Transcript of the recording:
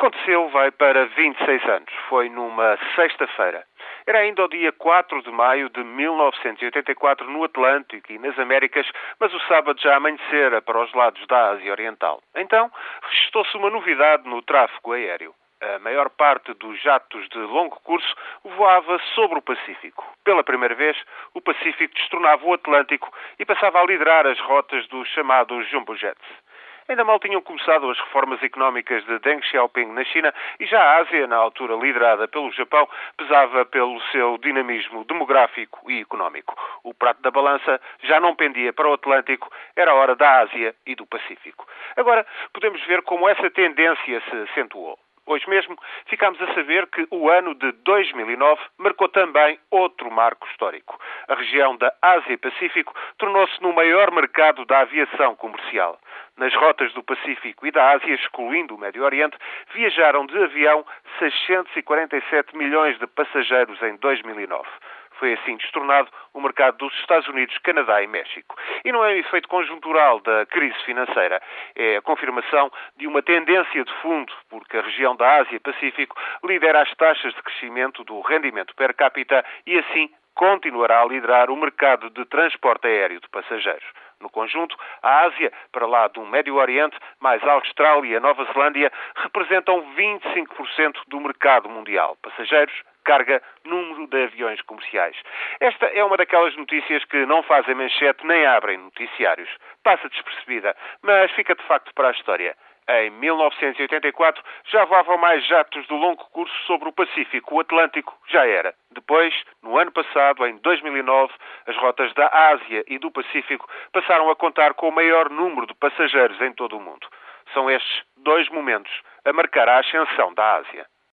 Aconteceu, vai para 26 anos. Foi numa sexta-feira. Era ainda o dia 4 de maio de 1984 no Atlântico e nas Américas, mas o sábado já amanhecera para os lados da Ásia Oriental. Então, registou-se uma novidade no tráfego aéreo. A maior parte dos jatos de longo curso voava sobre o Pacífico. Pela primeira vez, o Pacífico destornava o Atlântico e passava a liderar as rotas dos chamados Jumbo Jets. Ainda mal tinham começado as reformas económicas de Deng Xiaoping na China e já a Ásia, na altura liderada pelo Japão, pesava pelo seu dinamismo demográfico e económico. O prato da balança já não pendia para o Atlântico, era a hora da Ásia e do Pacífico. Agora podemos ver como essa tendência se acentuou. Hoje mesmo ficámos a saber que o ano de 2009 marcou também outro marco histórico. A região da Ásia-Pacífico tornou-se no maior mercado da aviação comercial. Nas rotas do Pacífico e da Ásia, excluindo o Médio Oriente, viajaram de avião 647 milhões de passageiros em 2009. Foi assim destornado o mercado dos Estados Unidos, Canadá e México. E não é um efeito conjuntural da crise financeira, é a confirmação de uma tendência de fundo, porque a região da Ásia-Pacífico lidera as taxas de crescimento do rendimento per capita e assim continuará a liderar o mercado de transporte aéreo de passageiros. No conjunto, a Ásia, para lá do Médio Oriente, mais a Austrália e a Nova Zelândia, representam 25% do mercado mundial. Passageiros, carga, número de aviões comerciais. Esta é uma daquelas notícias que não fazem manchete nem abrem noticiários. Passa despercebida, mas fica de facto para a história. Em 1984 já voavam mais jatos do longo curso sobre o Pacífico, o Atlântico já era. Depois, no ano passado, em 2009, as rotas da Ásia e do Pacífico passaram a contar com o maior número de passageiros em todo o mundo. São estes dois momentos a marcar a ascensão da Ásia.